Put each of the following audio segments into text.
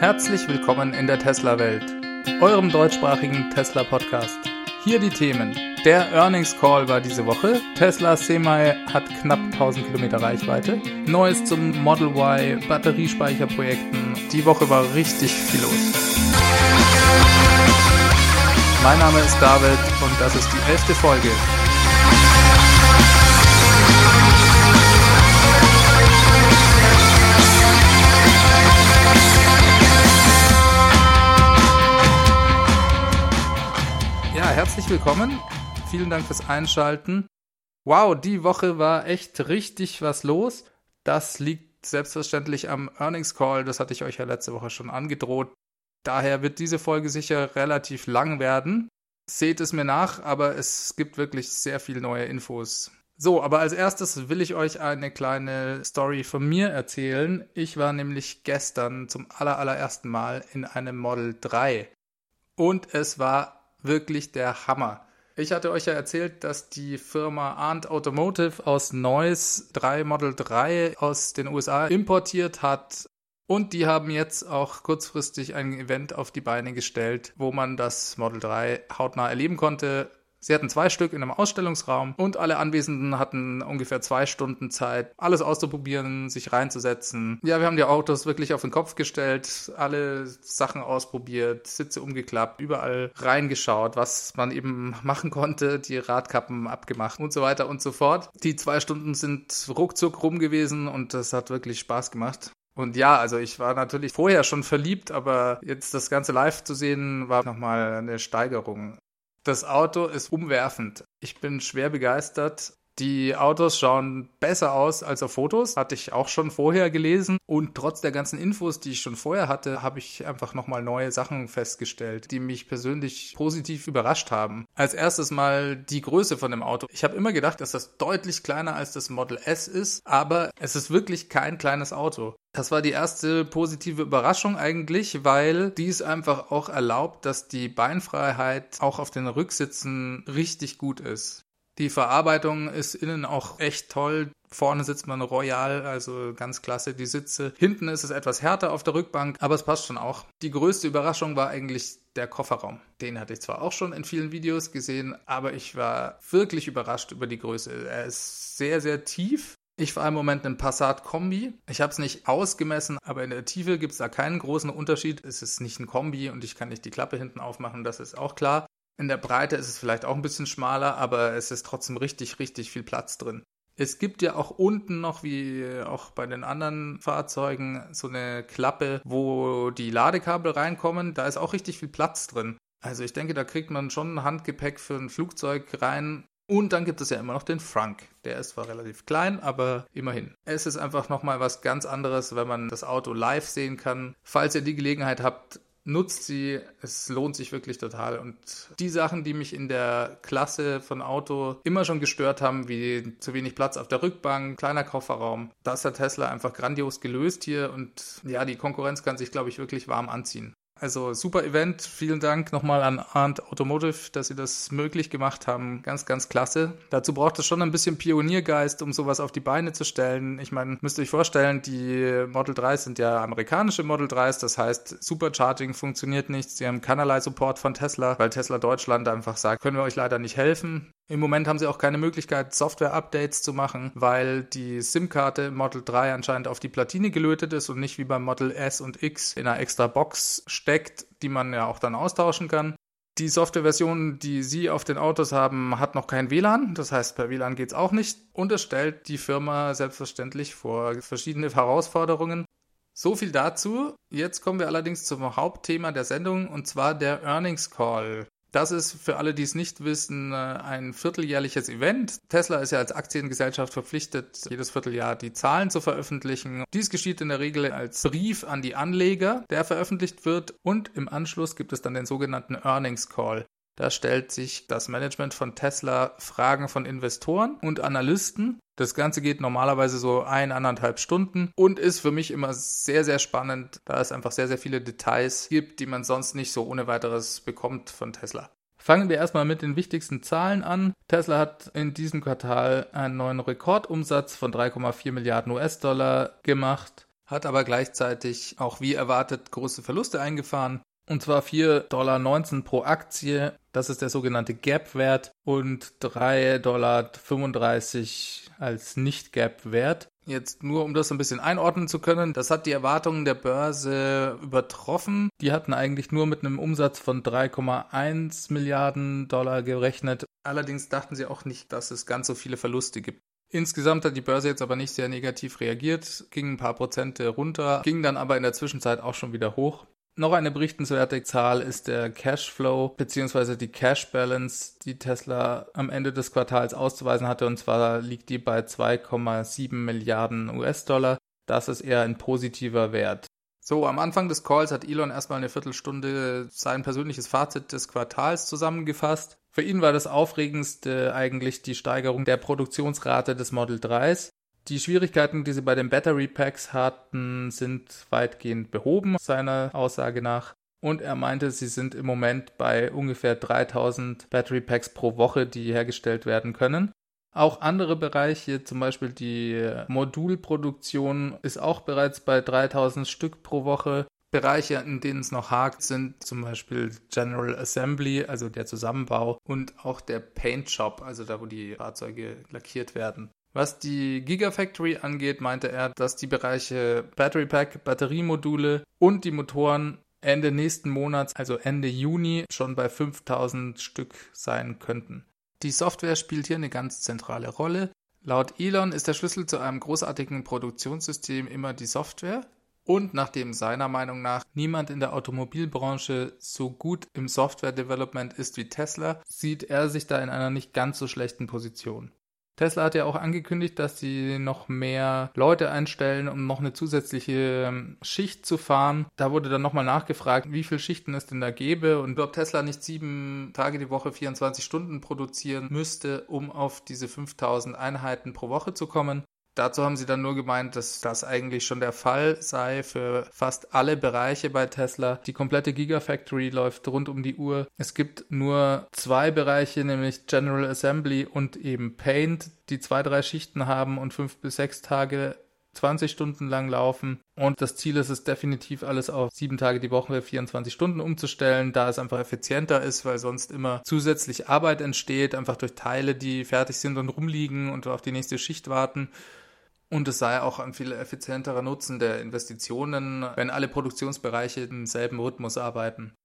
Herzlich willkommen in der Tesla-Welt, eurem deutschsprachigen Tesla-Podcast. Hier die Themen. Der Earnings Call war diese Woche. Tesla Semi hat knapp 1000 Kilometer Reichweite. Neues zum Model Y, Batteriespeicherprojekten. Die Woche war richtig viel los. Mein Name ist David und das ist die elfte Folge. Herzlich willkommen. Vielen Dank fürs Einschalten. Wow, die Woche war echt richtig was los. Das liegt selbstverständlich am Earnings Call. Das hatte ich euch ja letzte Woche schon angedroht. Daher wird diese Folge sicher relativ lang werden. Seht es mir nach, aber es gibt wirklich sehr viel neue Infos. So, aber als erstes will ich euch eine kleine Story von mir erzählen. Ich war nämlich gestern zum allerallerersten Mal in einem Model 3 und es war wirklich der Hammer. Ich hatte euch ja erzählt, dass die Firma Arndt Automotive aus Neuss drei Model 3 aus den USA importiert hat und die haben jetzt auch kurzfristig ein Event auf die Beine gestellt, wo man das Model 3 hautnah erleben konnte. Sie hatten zwei Stück in einem Ausstellungsraum und alle Anwesenden hatten ungefähr zwei Stunden Zeit, alles auszuprobieren, sich reinzusetzen. Ja, wir haben die Autos wirklich auf den Kopf gestellt, alle Sachen ausprobiert, Sitze umgeklappt, überall reingeschaut, was man eben machen konnte, die Radkappen abgemacht und so weiter und so fort. Die zwei Stunden sind ruckzuck rum gewesen und das hat wirklich Spaß gemacht. Und ja, also ich war natürlich vorher schon verliebt, aber jetzt das Ganze live zu sehen, war nochmal eine Steigerung. Das Auto ist umwerfend. Ich bin schwer begeistert. Die Autos schauen besser aus als auf Fotos, hatte ich auch schon vorher gelesen. Und trotz der ganzen Infos, die ich schon vorher hatte, habe ich einfach nochmal neue Sachen festgestellt, die mich persönlich positiv überrascht haben. Als erstes mal die Größe von dem Auto. Ich habe immer gedacht, dass das deutlich kleiner als das Model S ist, aber es ist wirklich kein kleines Auto. Das war die erste positive Überraschung eigentlich, weil dies einfach auch erlaubt, dass die Beinfreiheit auch auf den Rücksitzen richtig gut ist. Die Verarbeitung ist innen auch echt toll. Vorne sitzt man royal, also ganz klasse die Sitze. Hinten ist es etwas härter auf der Rückbank, aber es passt schon auch. Die größte Überraschung war eigentlich der Kofferraum. Den hatte ich zwar auch schon in vielen Videos gesehen, aber ich war wirklich überrascht über die Größe. Er ist sehr, sehr tief. Ich fahre im Moment einen Passat Kombi. Ich habe es nicht ausgemessen, aber in der Tiefe gibt es da keinen großen Unterschied. Es ist nicht ein Kombi und ich kann nicht die Klappe hinten aufmachen, das ist auch klar. In der Breite ist es vielleicht auch ein bisschen schmaler, aber es ist trotzdem richtig, richtig viel Platz drin. Es gibt ja auch unten noch, wie auch bei den anderen Fahrzeugen, so eine Klappe, wo die Ladekabel reinkommen. Da ist auch richtig viel Platz drin. Also ich denke, da kriegt man schon Handgepäck für ein Flugzeug rein. Und dann gibt es ja immer noch den Frank. Der ist zwar relativ klein, aber immerhin. Es ist einfach nochmal was ganz anderes, wenn man das Auto live sehen kann. Falls ihr die Gelegenheit habt, nutzt sie. Es lohnt sich wirklich total. Und die Sachen, die mich in der Klasse von Auto immer schon gestört haben, wie zu wenig Platz auf der Rückbank, kleiner Kofferraum, das hat Tesla einfach grandios gelöst hier. Und ja, die Konkurrenz kann sich, glaube ich, wirklich warm anziehen. Also super Event. Vielen Dank nochmal an Arndt Automotive, dass sie das möglich gemacht haben. Ganz, ganz klasse. Dazu braucht es schon ein bisschen Pioniergeist, um sowas auf die Beine zu stellen. Ich meine, müsst ihr euch vorstellen, die Model 3 sind ja amerikanische Model 3s. Das heißt, Supercharging funktioniert nicht. Sie haben keinerlei Support von Tesla, weil Tesla Deutschland einfach sagt, können wir euch leider nicht helfen. Im Moment haben sie auch keine Möglichkeit, Software-Updates zu machen, weil die SIM-Karte Model 3 anscheinend auf die Platine gelötet ist und nicht wie beim Model S und X in einer extra Box steckt, die man ja auch dann austauschen kann. Die Softwareversion, die Sie auf den Autos haben, hat noch kein WLAN. Das heißt, per WLAN geht es auch nicht. Und es stellt die Firma selbstverständlich vor verschiedene Herausforderungen. So viel dazu. Jetzt kommen wir allerdings zum Hauptthema der Sendung und zwar der Earnings Call. Das ist für alle, die es nicht wissen, äh, ein vierteljährliches Event. Tesla ist ja als Aktiengesellschaft verpflichtet, jedes Vierteljahr die Zahlen zu veröffentlichen. Dies geschieht in der Regel als Brief an die Anleger, der veröffentlicht wird und im Anschluss gibt es dann den sogenannten Earnings Call. Da stellt sich das Management von Tesla Fragen von Investoren und Analysten. Das Ganze geht normalerweise so eineinhalb Stunden und ist für mich immer sehr, sehr spannend, da es einfach sehr, sehr viele Details gibt, die man sonst nicht so ohne weiteres bekommt von Tesla. Fangen wir erstmal mit den wichtigsten Zahlen an. Tesla hat in diesem Quartal einen neuen Rekordumsatz von 3,4 Milliarden US-Dollar gemacht. hat aber gleichzeitig auch wie erwartet große Verluste eingefahren. Und zwar 4,19 Dollar pro Aktie, das ist der sogenannte Gap-Wert, und 3,35 Dollar als Nicht-Gap-Wert. Jetzt nur, um das ein bisschen einordnen zu können, das hat die Erwartungen der Börse übertroffen. Die hatten eigentlich nur mit einem Umsatz von 3,1 Milliarden Dollar gerechnet. Allerdings dachten sie auch nicht, dass es ganz so viele Verluste gibt. Insgesamt hat die Börse jetzt aber nicht sehr negativ reagiert, ging ein paar Prozente runter, ging dann aber in der Zwischenzeit auch schon wieder hoch. Noch eine berichtenswerte Zahl ist der Cashflow bzw. die Cash Balance, die Tesla am Ende des Quartals auszuweisen hatte. Und zwar liegt die bei 2,7 Milliarden US-Dollar. Das ist eher ein positiver Wert. So, am Anfang des Calls hat Elon erstmal eine Viertelstunde sein persönliches Fazit des Quartals zusammengefasst. Für ihn war das Aufregendste eigentlich die Steigerung der Produktionsrate des Model 3s. Die Schwierigkeiten, die sie bei den Battery Packs hatten, sind weitgehend behoben, seiner Aussage nach. Und er meinte, sie sind im Moment bei ungefähr 3000 Battery Packs pro Woche, die hergestellt werden können. Auch andere Bereiche, zum Beispiel die Modulproduktion, ist auch bereits bei 3000 Stück pro Woche. Bereiche, in denen es noch hakt, sind zum Beispiel General Assembly, also der Zusammenbau, und auch der Paint Shop, also da, wo die Fahrzeuge lackiert werden. Was die Gigafactory angeht, meinte er, dass die Bereiche Battery Pack, Batteriemodule und die Motoren Ende nächsten Monats, also Ende Juni, schon bei 5000 Stück sein könnten. Die Software spielt hier eine ganz zentrale Rolle. Laut Elon ist der Schlüssel zu einem großartigen Produktionssystem immer die Software. Und nachdem seiner Meinung nach niemand in der Automobilbranche so gut im Software-Development ist wie Tesla, sieht er sich da in einer nicht ganz so schlechten Position. Tesla hat ja auch angekündigt, dass sie noch mehr Leute einstellen, um noch eine zusätzliche ähm, Schicht zu fahren. Da wurde dann nochmal nachgefragt, wie viele Schichten es denn da gäbe und ob Tesla nicht sieben Tage die Woche 24 Stunden produzieren müsste, um auf diese 5000 Einheiten pro Woche zu kommen. Dazu haben sie dann nur gemeint, dass das eigentlich schon der Fall sei für fast alle Bereiche bei Tesla. Die komplette Gigafactory läuft rund um die Uhr. Es gibt nur zwei Bereiche, nämlich General Assembly und eben Paint, die zwei, drei Schichten haben und fünf bis sechs Tage 20 Stunden lang laufen. Und das Ziel ist es definitiv, alles auf sieben Tage die Woche, 24 Stunden umzustellen, da es einfach effizienter ist, weil sonst immer zusätzlich Arbeit entsteht, einfach durch Teile, die fertig sind und rumliegen und auf die nächste Schicht warten. Und es sei auch ein viel effizienterer Nutzen der Investitionen, wenn alle Produktionsbereiche im selben Rhythmus arbeiten.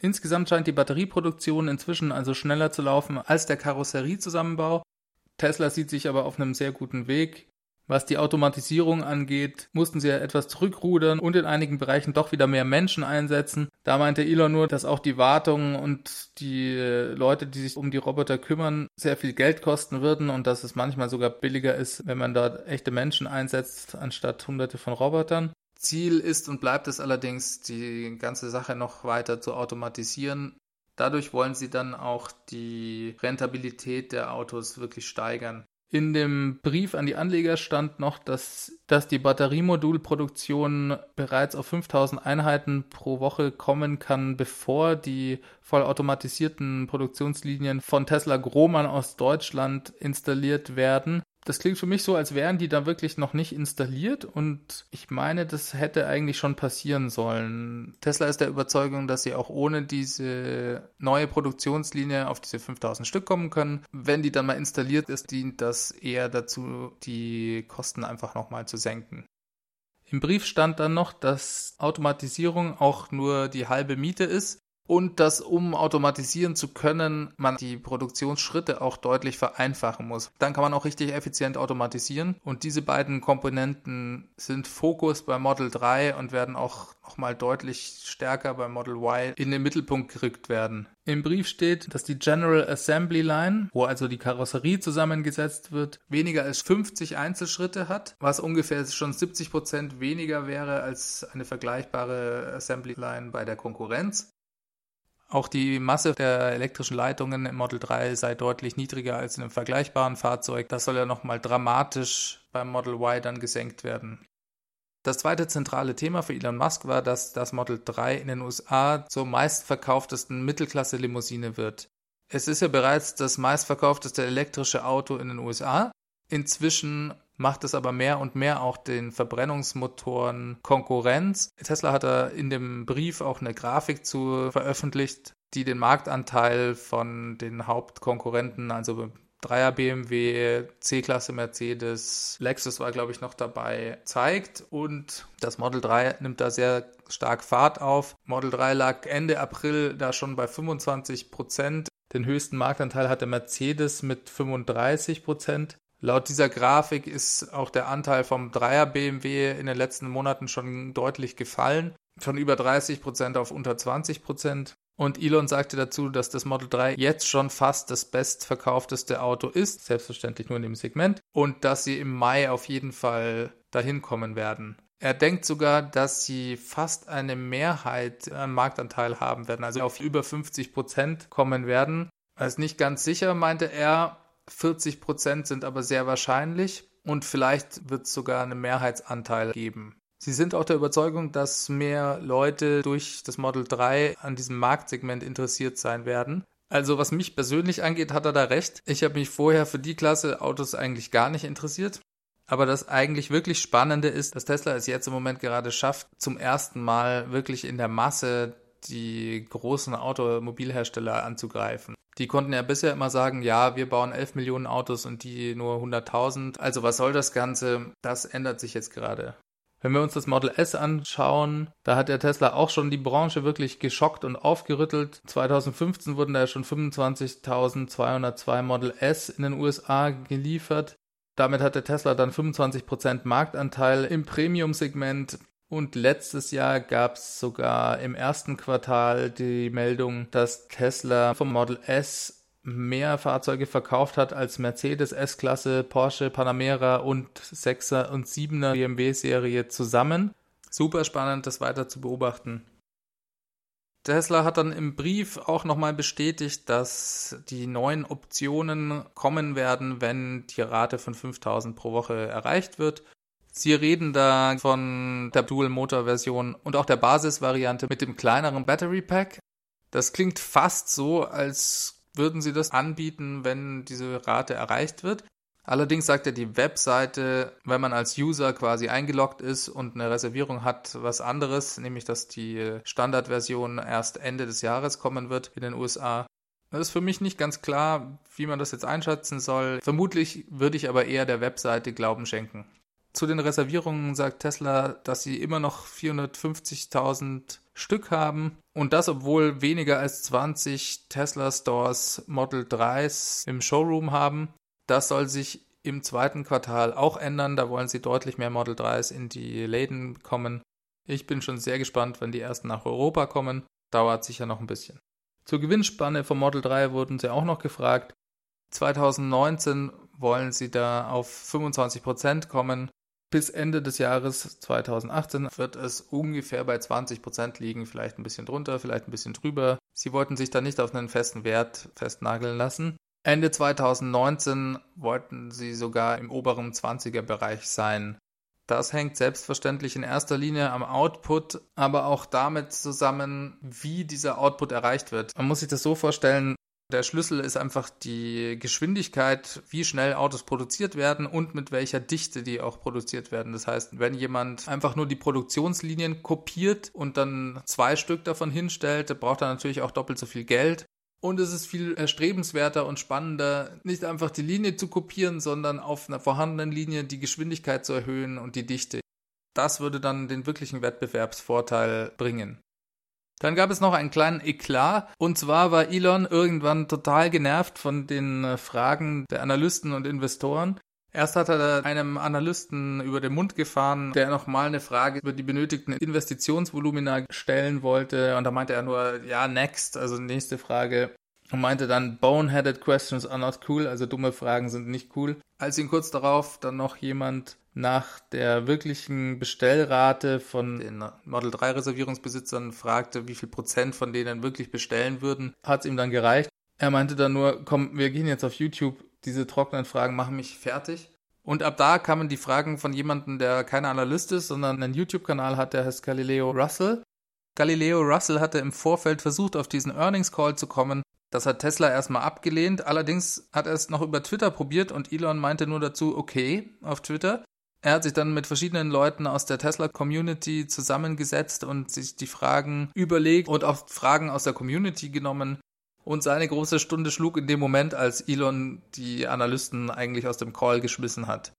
Insgesamt scheint die Batterieproduktion inzwischen also schneller zu laufen als der Karosseriezusammenbau. Tesla sieht sich aber auf einem sehr guten Weg. Was die Automatisierung angeht, mussten sie ja etwas zurückrudern und in einigen Bereichen doch wieder mehr Menschen einsetzen. Da meinte Elon nur, dass auch die Wartung und die Leute, die sich um die Roboter kümmern, sehr viel Geld kosten würden und dass es manchmal sogar billiger ist, wenn man dort echte Menschen einsetzt, anstatt hunderte von Robotern. Ziel ist und bleibt es allerdings, die ganze Sache noch weiter zu automatisieren. Dadurch wollen sie dann auch die Rentabilität der Autos wirklich steigern. In dem Brief an die Anleger stand noch, dass, dass die Batteriemodulproduktion bereits auf 5000 Einheiten pro Woche kommen kann, bevor die vollautomatisierten Produktionslinien von Tesla Grohmann aus Deutschland installiert werden das klingt für mich so, als wären die da wirklich noch nicht installiert und ich meine, das hätte eigentlich schon passieren sollen. Tesla ist der Überzeugung, dass sie auch ohne diese neue Produktionslinie auf diese 5000 Stück kommen können. Wenn die dann mal installiert ist, dient das eher dazu, die Kosten einfach nochmal zu senken. Im Brief stand dann noch, dass Automatisierung auch nur die halbe Miete ist und dass, um automatisieren zu können, man die Produktionsschritte auch deutlich vereinfachen muss. Dann kann man auch richtig effizient automatisieren und diese beiden Komponenten sind Fokus bei Model 3 und werden auch nochmal deutlich stärker bei Model Y in den Mittelpunkt gerückt werden. Im Brief steht, dass die General Assembly Line, wo also die Karosserie zusammengesetzt wird, weniger als 50 Einzelschritte hat, was ungefähr schon 70 Prozent weniger wäre als eine vergleichbare Assembly Line bei der Konkurrenz. Auch die Masse der elektrischen Leitungen im Model 3 sei deutlich niedriger als in einem vergleichbaren Fahrzeug. Das soll ja nochmal dramatisch beim Model Y dann gesenkt werden. Das zweite zentrale Thema für Elon Musk war, dass das Model 3 in den USA zur meistverkauftesten Mittelklasse-Limousine wird. Es ist ja bereits das meistverkaufteste elektrische Auto in den USA. Inzwischen macht es aber mehr und mehr auch den Verbrennungsmotoren Konkurrenz. Tesla hat da in dem Brief auch eine Grafik zu veröffentlicht, die den Marktanteil von den Hauptkonkurrenten, also Dreier BMW, C-Klasse Mercedes, Lexus war, glaube ich, noch dabei, zeigt. Und das Model 3 nimmt da sehr stark Fahrt auf. Model 3 lag Ende April da schon bei 25 Prozent. Den höchsten Marktanteil hatte Mercedes mit 35 Prozent. Laut dieser Grafik ist auch der Anteil vom Dreier BMW in den letzten Monaten schon deutlich gefallen. Von über 30 Prozent auf unter 20 Prozent. Und Elon sagte dazu, dass das Model 3 jetzt schon fast das bestverkaufteste Auto ist, selbstverständlich nur in dem Segment, und dass sie im Mai auf jeden Fall dahin kommen werden. Er denkt sogar, dass sie fast eine Mehrheit an Marktanteil haben werden, also auf über 50 Prozent kommen werden. Er ist nicht ganz sicher, meinte er. 40 Prozent sind aber sehr wahrscheinlich und vielleicht wird es sogar einen Mehrheitsanteil geben. Sie sind auch der Überzeugung, dass mehr Leute durch das Model 3 an diesem Marktsegment interessiert sein werden. Also was mich persönlich angeht, hat er da recht. Ich habe mich vorher für die Klasse Autos eigentlich gar nicht interessiert. Aber das eigentlich wirklich Spannende ist, dass Tesla es jetzt im Moment gerade schafft, zum ersten Mal wirklich in der Masse die großen Automobilhersteller anzugreifen. Die konnten ja bisher immer sagen, ja, wir bauen 11 Millionen Autos und die nur 100.000. Also was soll das Ganze? Das ändert sich jetzt gerade. Wenn wir uns das Model S anschauen, da hat der Tesla auch schon die Branche wirklich geschockt und aufgerüttelt. 2015 wurden da schon 25.202 Model S in den USA geliefert. Damit hat der Tesla dann 25% Marktanteil im Premium-Segment. Und letztes Jahr gab es sogar im ersten Quartal die Meldung, dass Tesla vom Model S mehr Fahrzeuge verkauft hat als Mercedes S-Klasse, Porsche Panamera und 6er und 7er BMW-Serie zusammen. Super spannend, das weiter zu beobachten. Tesla hat dann im Brief auch nochmal bestätigt, dass die neuen Optionen kommen werden, wenn die Rate von 5000 pro Woche erreicht wird. Sie reden da von der Dual-Motor-Version und auch der Basisvariante mit dem kleineren Battery Pack. Das klingt fast so, als würden sie das anbieten, wenn diese Rate erreicht wird. Allerdings sagt er die Webseite, wenn man als User quasi eingeloggt ist und eine Reservierung hat, was anderes, nämlich dass die Standardversion erst Ende des Jahres kommen wird in den USA. Das ist für mich nicht ganz klar, wie man das jetzt einschätzen soll. Vermutlich würde ich aber eher der Webseite Glauben schenken. Zu den Reservierungen sagt Tesla, dass sie immer noch 450.000 Stück haben. Und das, obwohl weniger als 20 Tesla Stores Model 3s im Showroom haben. Das soll sich im zweiten Quartal auch ändern. Da wollen sie deutlich mehr Model 3s in die Läden kommen. Ich bin schon sehr gespannt, wenn die ersten nach Europa kommen. Dauert sicher noch ein bisschen. Zur Gewinnspanne vom Model 3 wurden sie auch noch gefragt. 2019 wollen sie da auf 25% kommen. Bis Ende des Jahres 2018 wird es ungefähr bei 20 Prozent liegen, vielleicht ein bisschen drunter, vielleicht ein bisschen drüber. Sie wollten sich da nicht auf einen festen Wert festnageln lassen. Ende 2019 wollten sie sogar im oberen 20er Bereich sein. Das hängt selbstverständlich in erster Linie am Output, aber auch damit zusammen, wie dieser Output erreicht wird. Man muss sich das so vorstellen, der Schlüssel ist einfach die Geschwindigkeit, wie schnell Autos produziert werden und mit welcher Dichte die auch produziert werden. Das heißt, wenn jemand einfach nur die Produktionslinien kopiert und dann zwei Stück davon hinstellt, braucht er natürlich auch doppelt so viel Geld. Und es ist viel erstrebenswerter und spannender, nicht einfach die Linie zu kopieren, sondern auf einer vorhandenen Linie die Geschwindigkeit zu erhöhen und die Dichte. Das würde dann den wirklichen Wettbewerbsvorteil bringen. Dann gab es noch einen kleinen Eklat. Und zwar war Elon irgendwann total genervt von den äh, Fragen der Analysten und Investoren. Erst hat er einem Analysten über den Mund gefahren, der nochmal eine Frage über die benötigten Investitionsvolumina stellen wollte. Und da meinte er nur, ja, next, also nächste Frage. Und meinte dann, boneheaded questions are not cool, also dumme Fragen sind nicht cool. Als ihn kurz darauf dann noch jemand nach der wirklichen Bestellrate von den Model 3 Reservierungsbesitzern fragte, wie viel Prozent von denen wirklich bestellen würden, hat es ihm dann gereicht. Er meinte dann nur, komm, wir gehen jetzt auf YouTube, diese trockenen Fragen machen mich fertig. Und ab da kamen die Fragen von jemandem, der kein Analyst ist, sondern einen YouTube-Kanal hat, der heißt Galileo Russell. Galileo Russell hatte im Vorfeld versucht, auf diesen Earnings Call zu kommen, Das hat Tesla erstmal abgelehnt. Allerdings hat er es noch über Twitter probiert und Elon meinte nur dazu okay auf Twitter. Er hat sich dann mit verschiedenen Leuten aus der Tesla-Community zusammengesetzt und sich die Fragen überlegt und auch Fragen aus der Community genommen. Und seine große Stunde schlug in dem Moment, als Elon die Analysten eigentlich aus dem Call geschmissen hat.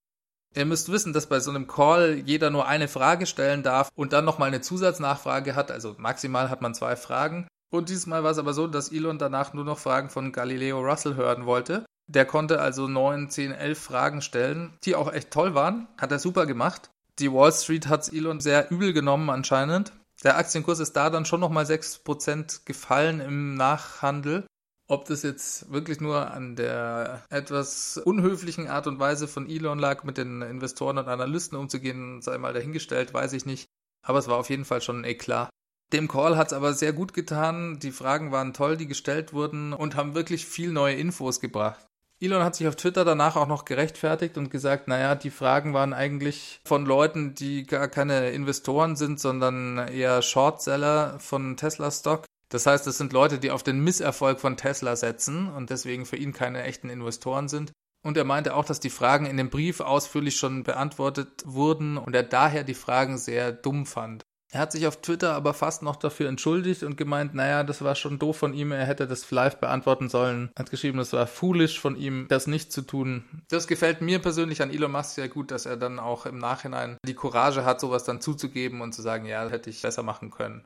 Ihr müsst wissen, dass bei so einem Call jeder nur eine Frage stellen darf und dann nochmal eine Zusatznachfrage hat. Also maximal hat man zwei Fragen. Und dieses Mal war es aber so, dass Elon danach nur noch Fragen von Galileo Russell hören wollte. Der konnte also 9, 10, 11 Fragen stellen, die auch echt toll waren. Hat er super gemacht. Die Wall Street hat Elon sehr übel genommen anscheinend. Der Aktienkurs ist da dann schon nochmal 6% gefallen im Nachhandel. Ob das jetzt wirklich nur an der etwas unhöflichen Art und Weise von Elon lag, mit den Investoren und Analysten umzugehen, sei mal dahingestellt, weiß ich nicht. Aber es war auf jeden Fall schon ein Eklat. Dem Call hat es aber sehr gut getan. Die Fragen waren toll, die gestellt wurden und haben wirklich viel neue Infos gebracht. Elon hat sich auf Twitter danach auch noch gerechtfertigt und gesagt, naja, die Fragen waren eigentlich von Leuten, die gar keine Investoren sind, sondern eher Shortseller von Tesla Stock. Das heißt, es sind Leute, die auf den Misserfolg von Tesla setzen und deswegen für ihn keine echten Investoren sind. Und er meinte auch, dass die Fragen in dem Brief ausführlich schon beantwortet wurden und er daher die Fragen sehr dumm fand. Er hat sich auf Twitter aber fast noch dafür entschuldigt und gemeint, naja, das war schon doof von ihm, er hätte das live beantworten sollen. Er hat geschrieben, es war foolish von ihm, das nicht zu tun. Das gefällt mir persönlich an Elon Musk sehr gut, dass er dann auch im Nachhinein die Courage hat, sowas dann zuzugeben und zu sagen, ja, hätte ich besser machen können.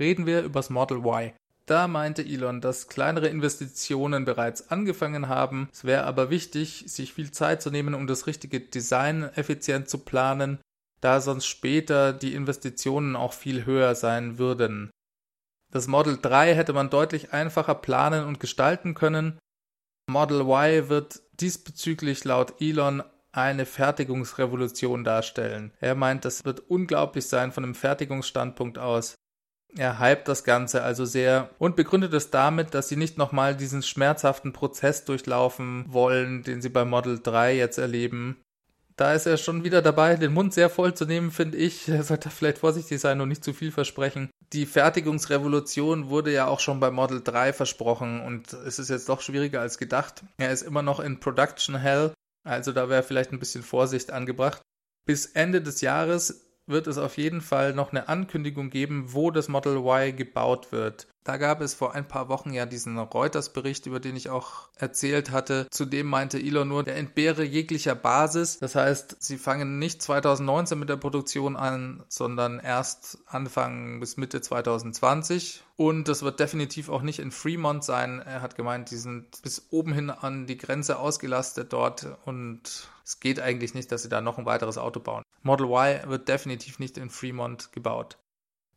Reden wir übers Model Y. Da meinte Elon, dass kleinere Investitionen bereits angefangen haben. Es wäre aber wichtig, sich viel Zeit zu nehmen, um das richtige Design effizient zu planen da sonst später die Investitionen auch viel höher sein würden. Das Model 3 hätte man deutlich einfacher planen und gestalten können. Model Y wird diesbezüglich laut Elon eine Fertigungsrevolution darstellen. Er meint, das wird unglaublich sein von dem Fertigungsstandpunkt aus. Er hypt das Ganze also sehr und begründet es damit, dass sie nicht nochmal diesen schmerzhaften Prozess durchlaufen wollen, den sie bei Model 3 jetzt erleben da ist er schon wieder dabei, den Mund sehr voll zu nehmen, finde ich. Er sollte vielleicht vorsichtig sein und nicht zu viel versprechen. Die Fertigungsrevolution wurde ja auch schon bei Model 3 versprochen und es ist jetzt doch schwieriger als gedacht. Er ist immer noch in Production Hell, also da wäre vielleicht ein bisschen Vorsicht angebracht. Bis Ende des Jahres wird es auf jeden Fall noch eine Ankündigung geben, wo das Model Y gebaut wird. Da gab es vor ein paar Wochen ja diesen Reuters-Bericht, über den ich auch erzählt hatte. Zudem meinte Elon nur, er entbehre jeglicher Basis. Das heißt, sie fangen nicht 2019 mit der Produktion an, sondern erst Anfang bis Mitte 2020. Und das wird definitiv auch nicht in Fremont sein. Er hat gemeint, die sind bis oben hin an die Grenze ausgelastet dort und es geht eigentlich nicht, dass sie da noch ein weiteres Auto bauen. Model Y wird definitiv nicht in Fremont gebaut.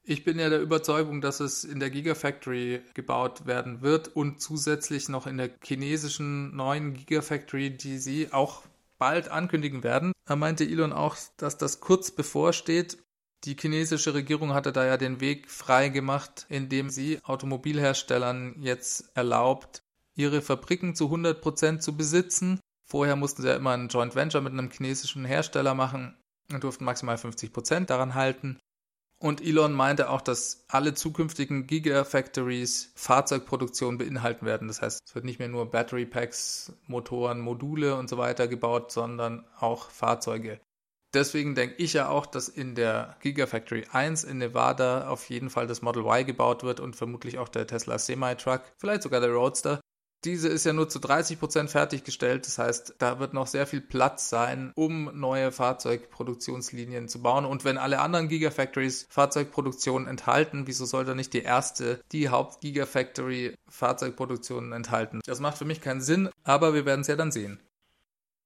Ich bin ja der Überzeugung, dass es in der Gigafactory gebaut werden wird und zusätzlich noch in der chinesischen neuen Gigafactory, die sie auch bald ankündigen werden. Da meinte Elon auch, dass das kurz bevorsteht. Die chinesische Regierung hatte da ja den Weg frei gemacht, indem sie Automobilherstellern jetzt erlaubt, ihre Fabriken zu 100 Prozent zu besitzen. Vorher mussten sie ja immer ein Joint Venture mit einem chinesischen Hersteller machen und durften maximal 50 Prozent daran halten. Und Elon meinte auch, dass alle zukünftigen Gigafactories Fahrzeugproduktion beinhalten werden. Das heißt, es wird nicht mehr nur Battery Packs, Motoren, Module und so weiter gebaut, sondern auch Fahrzeuge. Deswegen denke ich ja auch, dass in der Gigafactory 1 in Nevada auf jeden Fall das Model Y gebaut wird und vermutlich auch der Tesla Semi-Truck, vielleicht sogar der Roadster. Diese ist ja nur zu 30 Prozent fertiggestellt. Das heißt, da wird noch sehr viel Platz sein, um neue Fahrzeugproduktionslinien zu bauen. Und wenn alle anderen Gigafactories Fahrzeugproduktion enthalten, wieso soll da nicht die erste, die Haupt-Gigafactory Fahrzeugproduktion enthalten? Das macht für mich keinen Sinn, aber wir werden es ja dann sehen.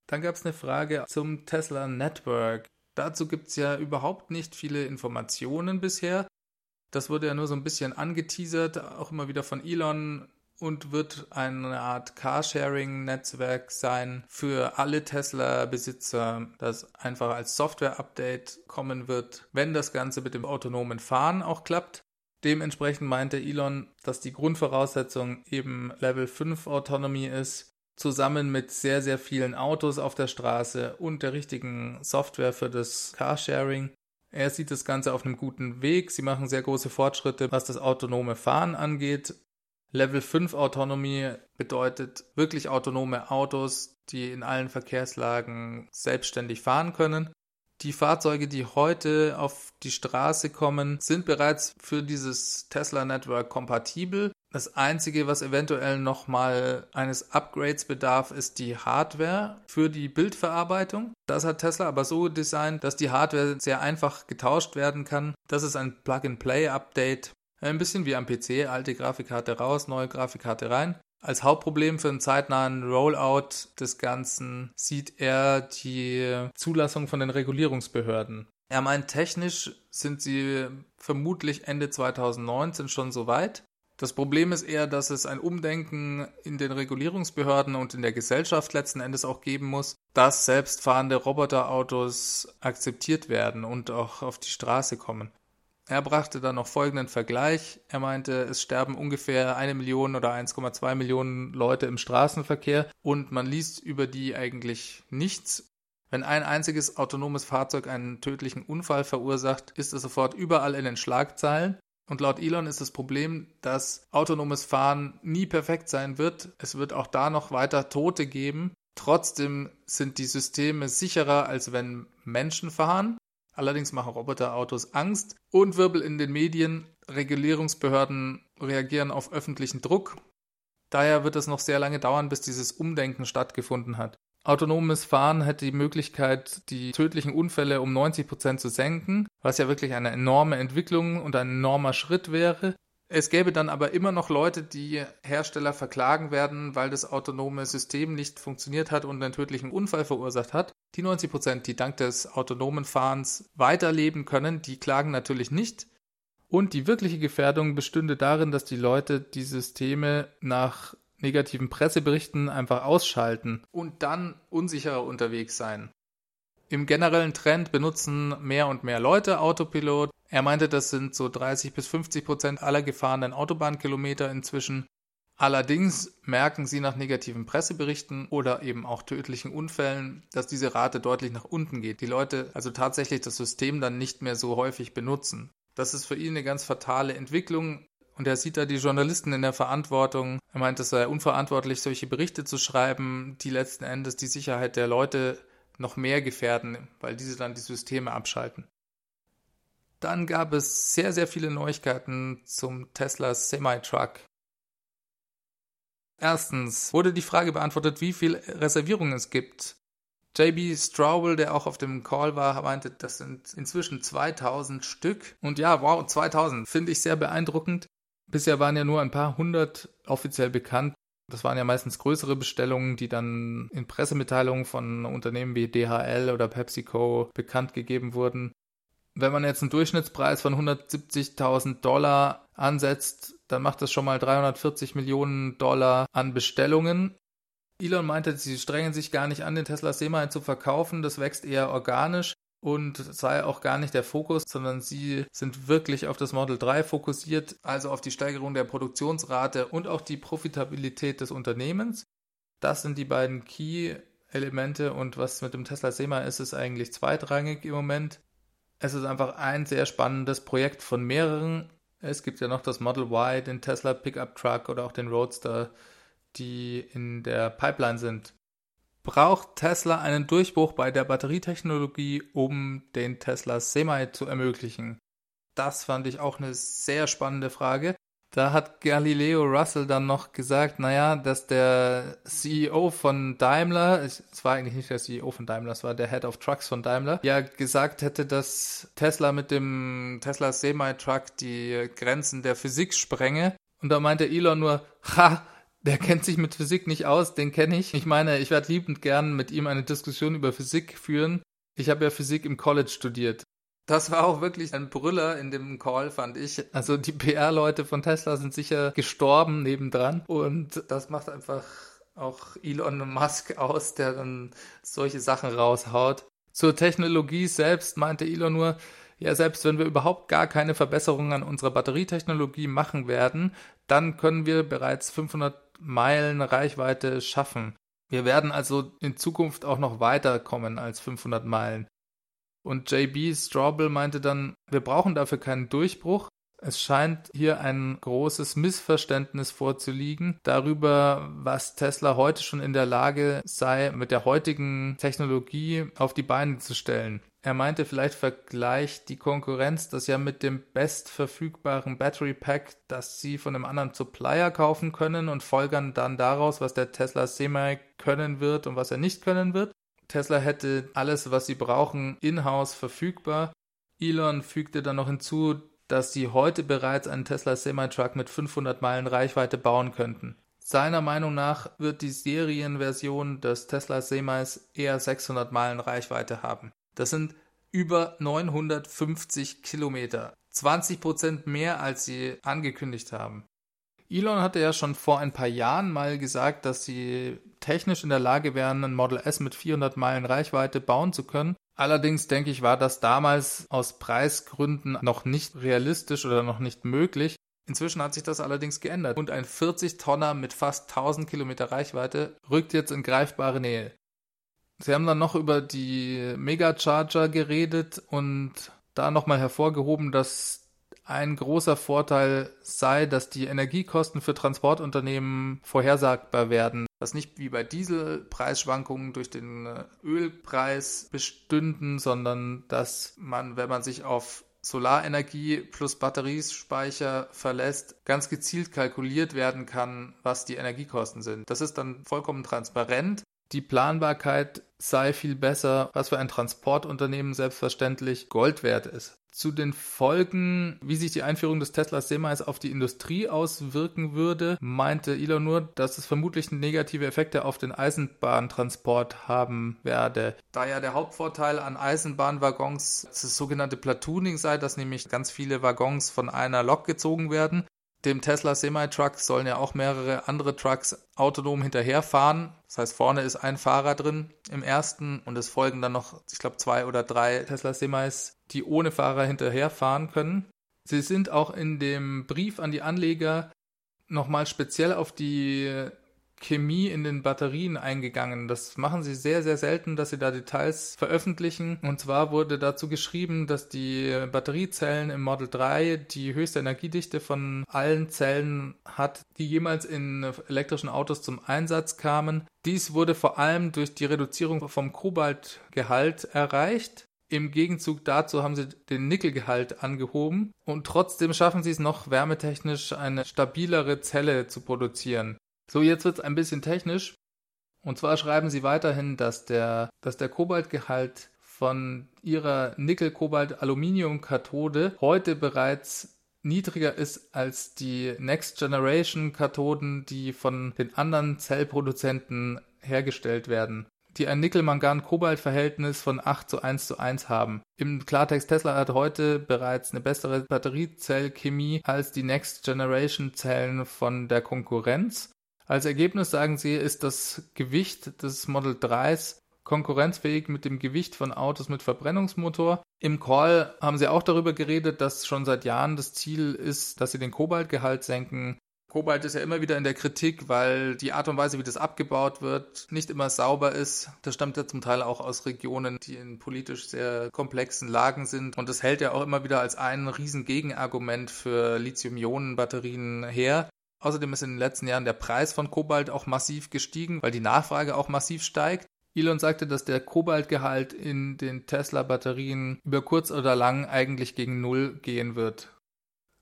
Dann gab es eine Frage zum Tesla Network. Dazu gibt es ja überhaupt nicht viele Informationen bisher. Das wurde ja nur so ein bisschen angeteasert, auch immer wieder von Elon und wird eine Art Carsharing-Netzwerk sein für alle Tesla-Besitzer, das einfach als Software-Update kommen wird, wenn das Ganze mit dem autonomen Fahren auch klappt. Dementsprechend meinte Elon, dass die Grundvoraussetzung eben Level 5 Autonomy ist, zusammen mit sehr, sehr vielen Autos auf der Straße und der richtigen Software für das Carsharing. Er sieht das Ganze auf einem guten Weg. Sie machen sehr große Fortschritte, was das autonome Fahren angeht Level 5 Autonomie bedeutet wirklich autonome Autos, die in allen Verkehrslagen selbstständig fahren können. Die Fahrzeuge, die heute auf die Straße kommen, sind bereits für dieses Tesla Network kompatibel. Das Einzige, was eventuell nochmal eines Upgrades bedarf, ist die Hardware für die Bildverarbeitung. Das hat Tesla aber so designt, dass die Hardware sehr einfach getauscht werden kann. Das ist ein Plug-and-Play-Update ein bisschen wie am PC, alte Grafikkarte raus, neue Grafikkarte rein. Als Hauptproblem für einen zeitnahen Rollout des Ganzen sieht er die Zulassung von den Regulierungsbehörden. Er meint, technisch sind sie vermutlich Ende 2019 schon so weit. Das Problem ist eher, dass es ein Umdenken in den Regulierungsbehörden und in der Gesellschaft letzten Endes auch geben muss, dass selbstfahrende Roboterautos akzeptiert werden und auch auf die Straße kommen. Er brachte dann noch folgenden Vergleich. Er meinte, es sterben ungefähr eine Million oder 1,2 Millionen Leute im Straßenverkehr und man liest über die eigentlich nichts. Wenn ein einziges autonomes Fahrzeug einen tödlichen Unfall verursacht, ist es sofort überall in den Schlagzeilen. Und laut Elon ist das Problem, dass autonomes Fahren nie perfekt sein wird. Es wird auch da noch weiter Tote geben. Trotzdem sind die Systeme sicherer, als wenn Menschen fahren. Allerdings machen Roboterautos Angst und Wirbel in den Medien. Regulierungsbehörden reagieren auf öffentlichen Druck. Daher wird es noch sehr lange dauern, bis dieses Umdenken stattgefunden hat. Autonomes Fahren hätte die Möglichkeit, die tödlichen Unfälle um 90 Prozent zu senken, was ja wirklich eine enorme Entwicklung und ein enormer Schritt wäre. Es gäbe dann aber immer noch Leute, die Hersteller verklagen werden, weil das autonome System nicht funktioniert hat und einen tödlichen Unfall verursacht hat. Die 90 Prozent, die dank des autonomen Fahrens weiterleben können, die klagen natürlich nicht. Und die wirkliche Gefährdung bestünde darin, dass die Leute die Systeme nach negativen Presseberichten einfach ausschalten und dann unsicherer unterwegs sein. Im generellen Trend benutzen mehr und mehr Leute Autopilot. Er meinte, das sind so 30 bis 50 Prozent aller gefahrenen Autobahnkilometer inzwischen. Allerdings merken sie nach negativen Presseberichten oder eben auch tödlichen Unfällen, dass diese Rate deutlich nach unten geht. Die Leute also tatsächlich das System dann nicht mehr so häufig benutzen. Das ist für ihn eine ganz fatale Entwicklung. Und er sieht da die Journalisten in der Verantwortung. Er meint, es sei unverantwortlich, solche Berichte zu schreiben, die letzten Endes die Sicherheit der Leute noch mehr gefährden, weil diese dann die Systeme abschalten. Dann gab es sehr, sehr viele Neuigkeiten zum Tesla Semi-Truck. Erstens wurde die Frage beantwortet, wie viele Reservierungen es gibt. JB Strouble, der auch auf dem Call war, meinte, das sind inzwischen 2000 Stück. Und ja, wow, 2000 finde ich sehr beeindruckend. Bisher waren ja nur ein paar hundert offiziell bekannt. Das waren ja meistens größere Bestellungen, die dann in Pressemitteilungen von Unternehmen wie DHL oder PepsiCo bekannt gegeben wurden. Wenn man jetzt einen Durchschnittspreis von 170.000 Dollar ansetzt, dann macht das schon mal 340 Millionen Dollar an Bestellungen. Elon meinte, sie strengen sich gar nicht an, den Tesla Semi zu verkaufen. Das wächst eher organisch und sei auch gar nicht der Fokus, sondern sie sind wirklich auf das Model 3 fokussiert, also auf die Steigerung der Produktionsrate und auch die Profitabilität des Unternehmens. Das sind die beiden Key-Elemente und was mit dem Tesla Sema ist, ist eigentlich zweitrangig im Moment. Es ist einfach ein sehr spannendes Projekt von mehreren. Es gibt ja noch das Model Y, den Tesla Pickup Truck oder auch den Roadster, die in der Pipeline sind. Braucht Tesla einen Durchbruch bei der Batterietechnologie, um den Tesla Semi zu ermöglichen? Das fand ich auch eine sehr spannende Frage. Da hat Galileo Russell dann noch gesagt, naja, dass der CEO von Daimler, es war eigentlich nicht der CEO von Daimler, es war der Head of Trucks von Daimler, ja gesagt hätte, dass Tesla mit dem Tesla Semi-Truck die Grenzen der Physik sprenge. Und da meinte Elon nur, ha, der kennt sich mit Physik nicht aus, den kenne ich. Ich meine, ich werde liebend gern mit ihm eine Diskussion über Physik führen. Ich habe ja Physik im College studiert. Das war auch wirklich ein Brüller in dem Call, fand ich. Also die PR-Leute von Tesla sind sicher gestorben nebendran. Und das macht einfach auch Elon Musk aus, der dann solche Sachen raushaut. Zur Technologie selbst meinte Elon nur, ja, selbst wenn wir überhaupt gar keine Verbesserungen an unserer Batterietechnologie machen werden, dann können wir bereits 500 Meilen Reichweite schaffen. Wir werden also in Zukunft auch noch weiter kommen als 500 Meilen. Und JB Strawble meinte dann, wir brauchen dafür keinen Durchbruch, Es scheint hier ein großes Missverständnis vorzuliegen darüber, was Tesla heute schon in der Lage sei, mit der heutigen Technologie auf die Beine zu stellen. Er meinte, vielleicht vergleicht die Konkurrenz das ja mit dem bestverfügbaren Battery Pack, das sie von einem anderen Supplier kaufen können und folgern dann daraus, was der Tesla Semi können wird und was er nicht können wird. Tesla hätte alles, was sie brauchen, in-house verfügbar. Elon fügte dann noch hinzu, dass sie heute bereits einen Tesla Semi-Truck mit 500 Meilen Reichweite bauen könnten. Seiner Meinung nach wird die Serienversion des Tesla Semis eher 600 Meilen Reichweite haben. Das sind über 950 Kilometer. 20 Prozent mehr, als sie angekündigt haben. Elon hatte ja schon vor ein paar Jahren mal gesagt, dass sie technisch in der Lage wären, ein Model S mit 400 Meilen Reichweite bauen zu können. Allerdings denke ich, war das damals aus Preisgründen noch nicht realistisch oder noch nicht möglich. Inzwischen hat sich das allerdings geändert und ein 40-Tonner mit fast 1000 Kilometer Reichweite rückt jetzt in greifbare Nähe. Sie haben dann noch über die Megacharger geredet und da nochmal hervorgehoben, dass ein großer Vorteil sei, dass die Energiekosten für Transportunternehmen vorhersagbar werden, dass nicht wie bei Dieselpreisschwankungen durch den Ölpreis bestünden, sondern dass man, wenn man sich auf Solarenergie plus Batteriespeicher verlässt, ganz gezielt kalkuliert werden kann, was die Energiekosten sind. Das ist dann vollkommen transparent die Planbarkeit sei viel besser, was für ein Transportunternehmen selbstverständlich Gold wert ist. Zu den Folgen, wie sich die Einführung des Tesla Semis auf die Industrie auswirken würde, meinte Elon nur, dass es vermutlich negative Effekte auf den Eisenbahntransport haben werde. Da ja der Hauptvorteil an Eisenbahnwaggons das sogenannte Platooning sei, dass nämlich ganz viele Waggons von einer Lok gezogen werden, dem Tesla Semi-Truck sollen ja auch mehrere andere Trucks autonom hinterherfahren. Das heißt, vorne ist ein Fahrer drin im ersten und es folgen dann noch, ich glaube, zwei oder drei Tesla Semis, die ohne Fahrer hinterherfahren können. Sie sind auch in dem Brief an die Anleger nochmal speziell auf die Chemie in den Batterien eingegangen. Das machen sie sehr, sehr selten, dass sie da Details veröffentlichen. Und zwar wurde dazu geschrieben, dass die Batteriezellen im Model 3 die höchste Energiedichte von allen Zellen hat, die jemals in elektrischen Autos zum Einsatz kamen. Dies wurde vor allem durch die Reduzierung vom Kobaltgehalt erreicht. Im Gegenzug dazu haben sie den Nickelgehalt angehoben und trotzdem schaffen sie es noch wärmetechnisch eine stabilere Zelle zu produzieren. So, jetzt wird es ein bisschen technisch. Und zwar schreiben sie weiterhin, dass der, dass der Kobaltgehalt von ihrer Nickel-Kobalt-Aluminium-Kathode heute bereits niedriger ist als die Next Generation Kathoden, die von den anderen Zellproduzenten hergestellt werden, die ein Nickel-Mangan-Kobalt-Verhältnis von 8 zu 1 zu 1 haben. Im Klartext Tesla hat heute bereits eine bessere Batteriezellchemie als die Next Generation Zellen von der Konkurrenz als Ergebnis sagen sie, ist das Gewicht des Model 3s konkurrenzfähig mit dem Gewicht von Autos mit Verbrennungsmotor. Im Call haben sie auch darüber geredet, dass schon seit Jahren das Ziel ist, dass sie den Kobaltgehalt senken. Kobalt ist ja immer wieder in der Kritik, weil die Art und Weise, wie das abgebaut wird, nicht immer sauber ist. Das stammt ja zum Teil auch aus Regionen, die in politisch sehr komplexen Lagen sind. Und das hält ja auch immer wieder als ein riesen Gegenargument für Lithium-Ionen-Batterien her. Außerdem ist in den letzten Jahren der Preis von Kobalt auch massiv gestiegen, weil die Nachfrage auch massiv steigt. Elon sagte, dass der Kobaltgehalt in den Tesla-Batterien über kurz oder lang eigentlich gegen Null gehen wird.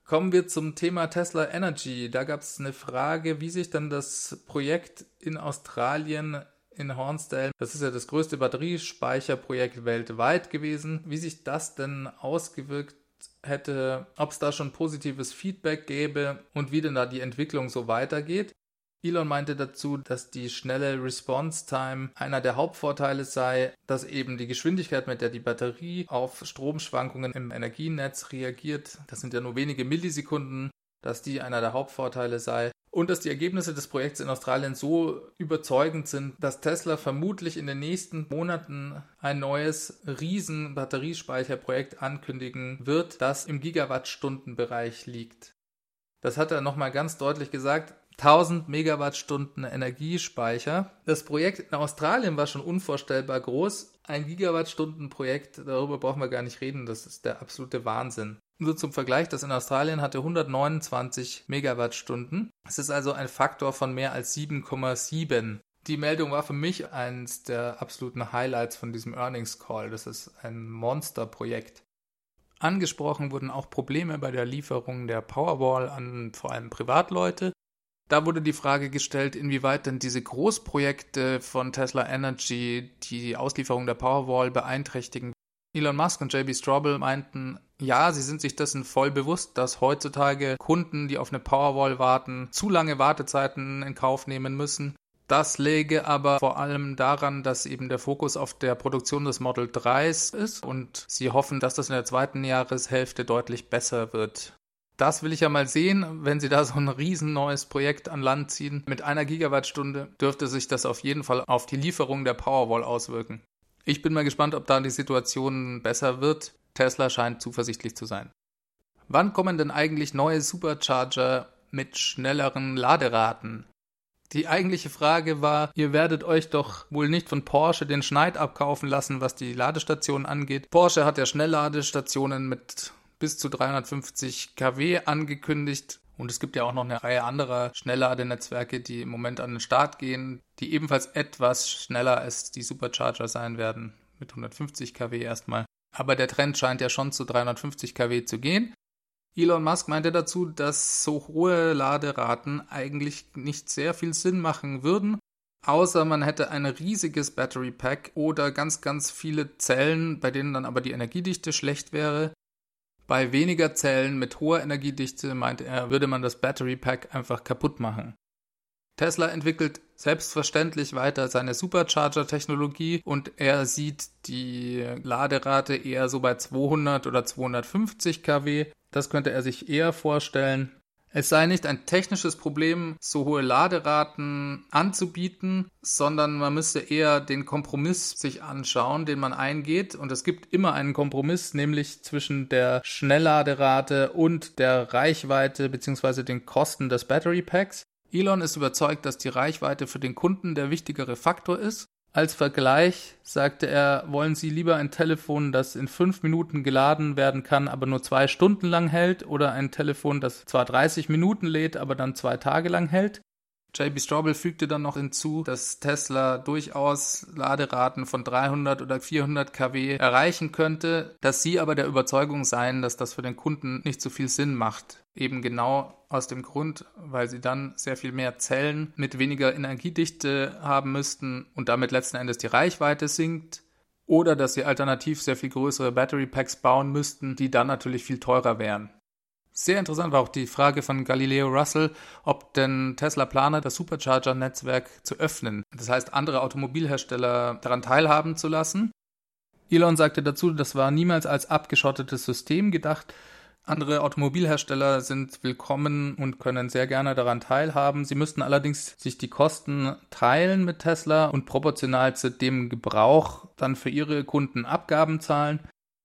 Kommen wir zum Thema Tesla Energy. Da gab es eine Frage, wie sich dann das Projekt in Australien in Hornsdale, das ist ja das größte Batteriespeicherprojekt weltweit gewesen, wie sich das denn ausgewirkt hätte, ob es da schon positives Feedback gäbe und wie denn da die Entwicklung so weitergeht. Elon meinte dazu, dass die schnelle Response Time einer der Hauptvorteile sei, dass eben die Geschwindigkeit, mit der die Batterie auf Stromschwankungen im Energienetz reagiert, das sind ja nur wenige Millisekunden, dass die einer der Hauptvorteile sei und dass die Ergebnisse des Projekts in Australien so überzeugend sind, dass Tesla vermutlich in den nächsten Monaten ein neues riesen Batteriespeicherprojekt ankündigen wird, das im Gigawattstundenbereich liegt. Das hat er nochmal ganz deutlich gesagt. 1000 Megawattstunden Energiespeicher. Das Projekt in Australien war schon unvorstellbar groß. Ein Gigawattstundenprojekt, darüber brauchen wir gar nicht reden, das ist der absolute Wahnsinn. Nur zum Vergleich, das in Australien hatte 129 Megawattstunden. Es ist also ein Faktor von mehr als 7,7. Die Meldung war für mich eines der absoluten Highlights von diesem Earnings Call. Das ist ein Monsterprojekt. Angesprochen wurden auch Probleme bei der Lieferung der Powerwall an vor allem Privatleute. Da wurde die Frage gestellt, inwieweit denn diese Großprojekte von Tesla Energy die Auslieferung der Powerwall beeinträchtigen. Elon Musk und JB Straubel meinten, ja, sie sind sich dessen voll bewusst, dass heutzutage Kunden, die auf eine Powerwall warten, zu lange Wartezeiten in Kauf nehmen müssen. Das läge aber vor allem daran, dass eben der Fokus auf der Produktion des Model 3s ist und sie hoffen, dass das in der zweiten Jahreshälfte deutlich besser wird. Das will ich ja mal sehen, wenn Sie da so ein riesen neues Projekt an Land ziehen. Mit einer Gigawattstunde dürfte sich das auf jeden Fall auf die Lieferung der Powerwall auswirken. Ich bin mal gespannt, ob da die Situation besser wird. Tesla scheint zuversichtlich zu sein. Wann kommen denn eigentlich neue Supercharger mit schnelleren Laderaten? Die eigentliche Frage war, ihr werdet euch doch wohl nicht von Porsche den Schneid abkaufen lassen, was die Ladestationen angeht. Porsche hat ja Schnellladestationen mit bis zu 350 kW angekündigt. Und es gibt ja auch noch eine Reihe anderer Schnellladenetzwerke, die im Moment an den Start gehen, die ebenfalls etwas schneller als die Supercharger sein werden, mit 150 kW erstmal. Aber der Trend scheint ja schon zu 350 kW zu gehen. Elon Musk meinte dazu, dass so hohe Laderaten eigentlich nicht sehr viel Sinn machen würden, außer man hätte ein riesiges Battery Pack oder ganz, ganz viele Zellen, bei denen dann aber die Energiedichte schlecht wäre. Bei weniger Zellen mit hoher Energiedichte, meinte er, würde man das Battery Pack einfach kaputt machen. Tesla entwickelt selbstverständlich weiter seine Supercharger-Technologie und er sieht die Laderate eher so bei 200 oder 250 kW. Das könnte er sich eher vorstellen. Es sei nicht ein technisches Problem, so hohe Laderaten anzubieten, sondern man müsste eher den Kompromiss sich anschauen, den man eingeht. Und es gibt immer einen Kompromiss, nämlich zwischen der Schnellladerate und der Reichweite bzw. den Kosten des Battery Packs. Elon ist überzeugt, dass die Reichweite für den Kunden der wichtigere Faktor ist. Als Vergleich sagte er, wollen Sie lieber ein Telefon, das in fünf Minuten geladen werden kann, aber nur zwei Stunden lang hält, oder ein Telefon, das zwar 30 Minuten lädt, aber dann zwei Tage lang hält? JB Straubel fügte dann noch hinzu, dass Tesla durchaus Laderaten von 300 oder 400 kW erreichen könnte, dass sie aber der Überzeugung seien, dass das für den Kunden nicht so viel Sinn macht. Eben genau aus dem Grund, weil sie dann sehr viel mehr Zellen mit weniger Energiedichte haben müssten und damit letzten Endes die Reichweite sinkt. Oder dass sie alternativ sehr viel größere Battery Packs bauen müssten, die dann natürlich viel teurer wären. Sehr interessant war auch die Frage von Galileo Russell, ob denn Tesla plane, das Supercharger-Netzwerk zu öffnen. Das heißt, andere Automobilhersteller daran teilhaben zu lassen. Elon sagte dazu, das war niemals als abgeschottetes System gedacht. Andere Automobilhersteller sind willkommen und können sehr gerne daran teilhaben. Sie müssten allerdings sich die Kosten teilen mit Tesla und proportional zu dem Gebrauch dann für ihre Kunden Abgaben zahlen.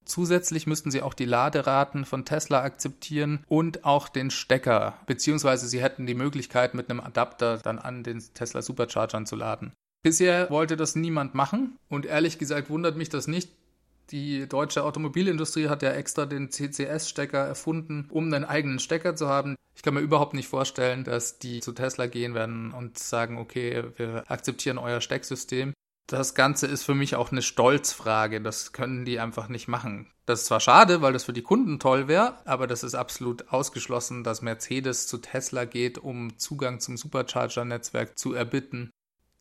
Zusätzlich müssten sie auch die Laderaten von Tesla akzeptieren und auch den Stecker, beziehungsweise sie hätten die Möglichkeit, mit einem Adapter dann an den Tesla Superchargern zu laden. Bisher wollte das niemand machen und ehrlich gesagt wundert mich das nicht. Die deutsche Automobilindustrie hat ja extra den CCS-Stecker erfunden, um einen eigenen Stecker zu haben. Ich kann mir überhaupt nicht vorstellen, dass die zu Tesla gehen werden und sagen, okay, wir akzeptieren euer Stecksystem das Ganze ist für mich auch eine Stolzfrage. Das können die einfach nicht machen. Das ist zwar schade, weil das für die Kunden toll wäre, aber das ist absolut ausgeschlossen, dass Mercedes zu Tesla geht, um Zugang zum Supercharger-Netzwerk zu erbitten.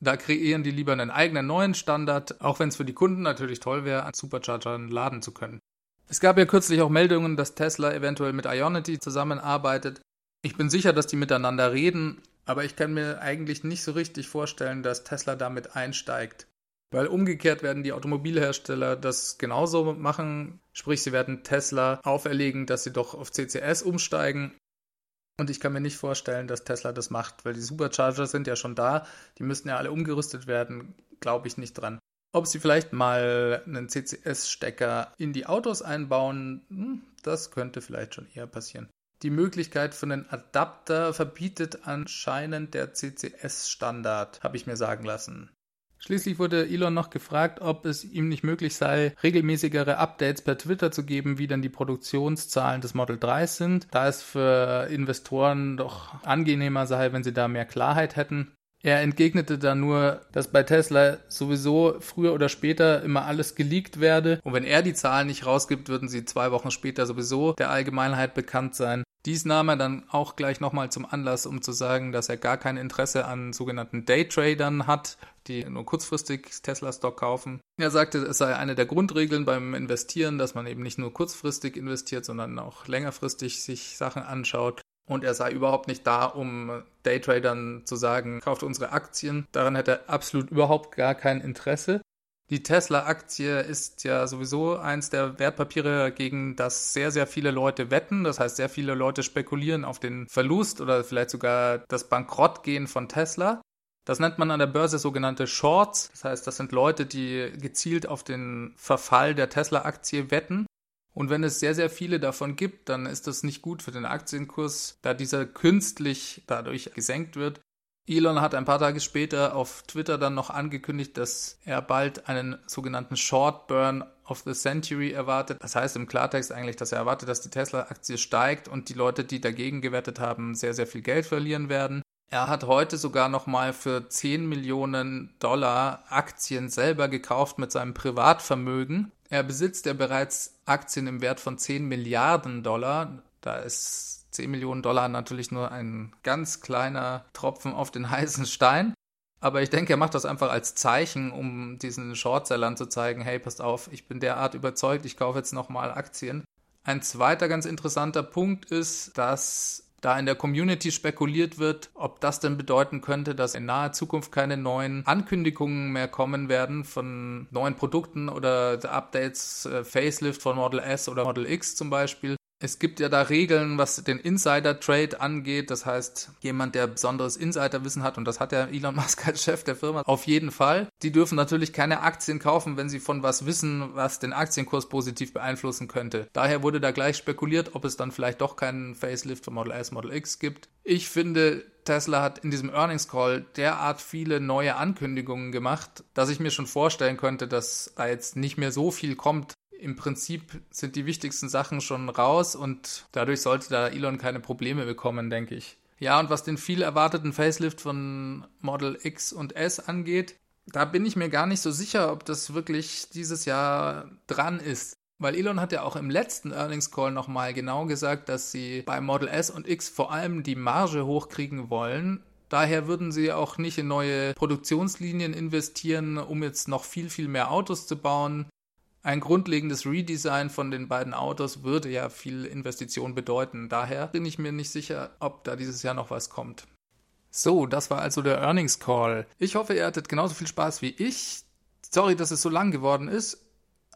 Da kreieren die lieber einen eigenen neuen Standard, auch wenn es für die Kunden natürlich toll wäre, an Superchargern laden zu können. Es gab ja kürzlich auch Meldungen, dass Tesla eventuell mit Ionity zusammenarbeitet. Ich bin sicher, dass die miteinander reden, aber ich kann mir eigentlich nicht so richtig vorstellen, dass Tesla damit einsteigt. Weil umgekehrt werden die Automobilhersteller das genauso machen, sprich sie werden Tesla auferlegen, dass sie doch auf CCS umsteigen. Und ich kann mir nicht vorstellen, dass Tesla das macht, weil die Supercharger sind ja schon da, die müssen ja alle umgerüstet werden, glaube ich nicht dran. Ob sie vielleicht mal einen CCS-Stecker in die Autos einbauen, hm, das könnte vielleicht schon eher passieren. Die Möglichkeit für einen Adapter verbietet anscheinend der CCS-Standard, habe ich mir sagen lassen. Schließlich wurde Elon noch gefragt, ob es ihm nicht möglich sei, regelmäßigere Updates per Twitter zu geben, wie denn die Produktionszahlen des Model 3 sind, da es für Investoren doch angenehmer sei, wenn sie da mehr Klarheit hätten. Er entgegnete dann nur, dass bei Tesla sowieso früher oder später immer alles geleakt werde. Und wenn er die Zahlen nicht rausgibt, würden sie zwei Wochen später sowieso der Allgemeinheit bekannt sein. Dies nahm er dann auch gleich nochmal zum Anlass, um zu sagen, dass er gar kein Interesse an sogenannten Daytradern hat, die nur kurzfristig Tesla-Stock kaufen. Er sagte, es sei eine der Grundregeln beim Investieren, dass man eben nicht nur kurzfristig investiert, sondern auch längerfristig sich Sachen anschaut. Und er sei überhaupt nicht da, um Daytradern zu sagen, kauft unsere Aktien. Daran hätte er absolut überhaupt gar kein Interesse. Die Tesla-Aktie ist ja sowieso eins der Wertpapiere, gegen das sehr, sehr viele Leute wetten. Das heißt, sehr viele Leute spekulieren auf den Verlust oder vielleicht sogar das Bankrottgehen von Tesla. Das nennt man an der Börse sogenannte Shorts. Das heißt, das sind Leute, die gezielt auf den Verfall der Tesla-Aktie wetten. Und wenn es sehr, sehr viele davon gibt, dann ist das nicht gut für den Aktienkurs, da dieser künstlich dadurch gesenkt wird. Elon hat ein paar Tage später auf Twitter dann noch angekündigt, dass er bald einen sogenannten Short Burn of the Century erwartet. Das heißt im Klartext eigentlich, dass er erwartet, dass die Tesla-Aktie steigt und die Leute, die dagegen gewettet haben, sehr, sehr viel Geld verlieren werden. Er hat heute sogar nochmal für 10 Millionen Dollar Aktien selber gekauft mit seinem Privatvermögen. Er besitzt ja bereits Aktien im Wert von 10 Milliarden Dollar. Da ist 10 Millionen Dollar natürlich nur ein ganz kleiner Tropfen auf den heißen Stein. Aber ich denke, er macht das einfach als Zeichen, um diesen Shortsellern zu zeigen, hey, passt auf, ich bin derart überzeugt, ich kaufe jetzt nochmal Aktien. Ein zweiter ganz interessanter Punkt ist, dass da in der Community spekuliert wird, ob das denn bedeuten könnte, dass in naher Zukunft keine neuen Ankündigungen mehr kommen werden von neuen Produkten oder Updates, äh, Facelift von Model S oder Model X zum Beispiel. Es gibt ja da Regeln, was den Insider-Trade angeht. Das heißt, jemand, der besonderes Insiderwissen hat, und das hat ja Elon Musk als Chef der Firma auf jeden Fall, die dürfen natürlich keine Aktien kaufen, wenn sie von was wissen, was den Aktienkurs positiv beeinflussen könnte. Daher wurde da gleich spekuliert, ob es dann vielleicht doch keinen Facelift von Model S, Model X gibt. Ich finde, Tesla hat in diesem Earnings Call derart viele neue Ankündigungen gemacht, dass ich mir schon vorstellen könnte, dass da jetzt nicht mehr so viel kommt, im Prinzip sind die wichtigsten Sachen schon raus und dadurch sollte da Elon keine Probleme bekommen, denke ich. Ja, und was den viel erwarteten Facelift von Model X und S angeht, da bin ich mir gar nicht so sicher, ob das wirklich dieses Jahr dran ist. Weil Elon hat ja auch im letzten Earnings Call nochmal genau gesagt, dass sie bei Model S und X vor allem die Marge hochkriegen wollen. Daher würden sie auch nicht in neue Produktionslinien investieren, um jetzt noch viel, viel mehr Autos zu bauen ein grundlegendes Redesign von den beiden Autos würde ja viel Investition bedeuten. Daher bin ich mir nicht sicher, ob da dieses Jahr noch was kommt. So, das war also der Earnings Call. Ich hoffe, ihr hattet genauso viel Spaß wie ich. Sorry, dass es so lang geworden ist,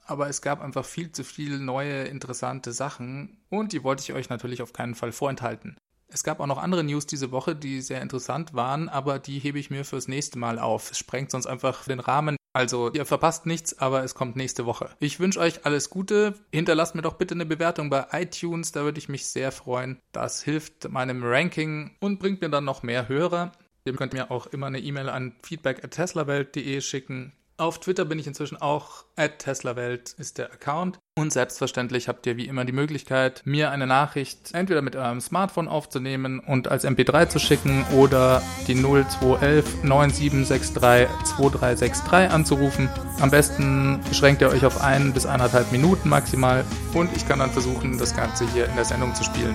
aber es gab einfach viel zu viele neue interessante Sachen und die wollte ich euch natürlich auf keinen Fall vorenthalten. Es gab auch noch andere News diese Woche, die sehr interessant waren, aber die hebe ich mir fürs nächste Mal auf. Es sprengt sonst einfach den Rahmen. Also ihr verpasst nichts, aber es kommt nächste Woche. Ich wünsche euch alles Gute. Hinterlasst mir doch bitte eine Bewertung bei iTunes, da würde ich mich sehr freuen. Das hilft meinem Ranking und bringt mir dann noch mehr Hörer. Ihr könnt mir auch immer eine E-Mail an feedback@teslawelt.de schicken. Auf Twitter bin ich inzwischen auch, at teslawelt ist der Account. Und selbstverständlich habt ihr wie immer die Möglichkeit, mir eine Nachricht entweder mit eurem Smartphone aufzunehmen und als MP3 zu schicken oder die 0211 9763 2363 anzurufen. Am besten beschränkt ihr euch auf ein bis eineinhalb Minuten maximal und ich kann dann versuchen, das Ganze hier in der Sendung zu spielen.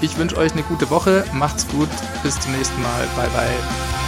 Ich wünsche euch eine gute Woche, macht's gut, bis zum nächsten Mal, bye bye.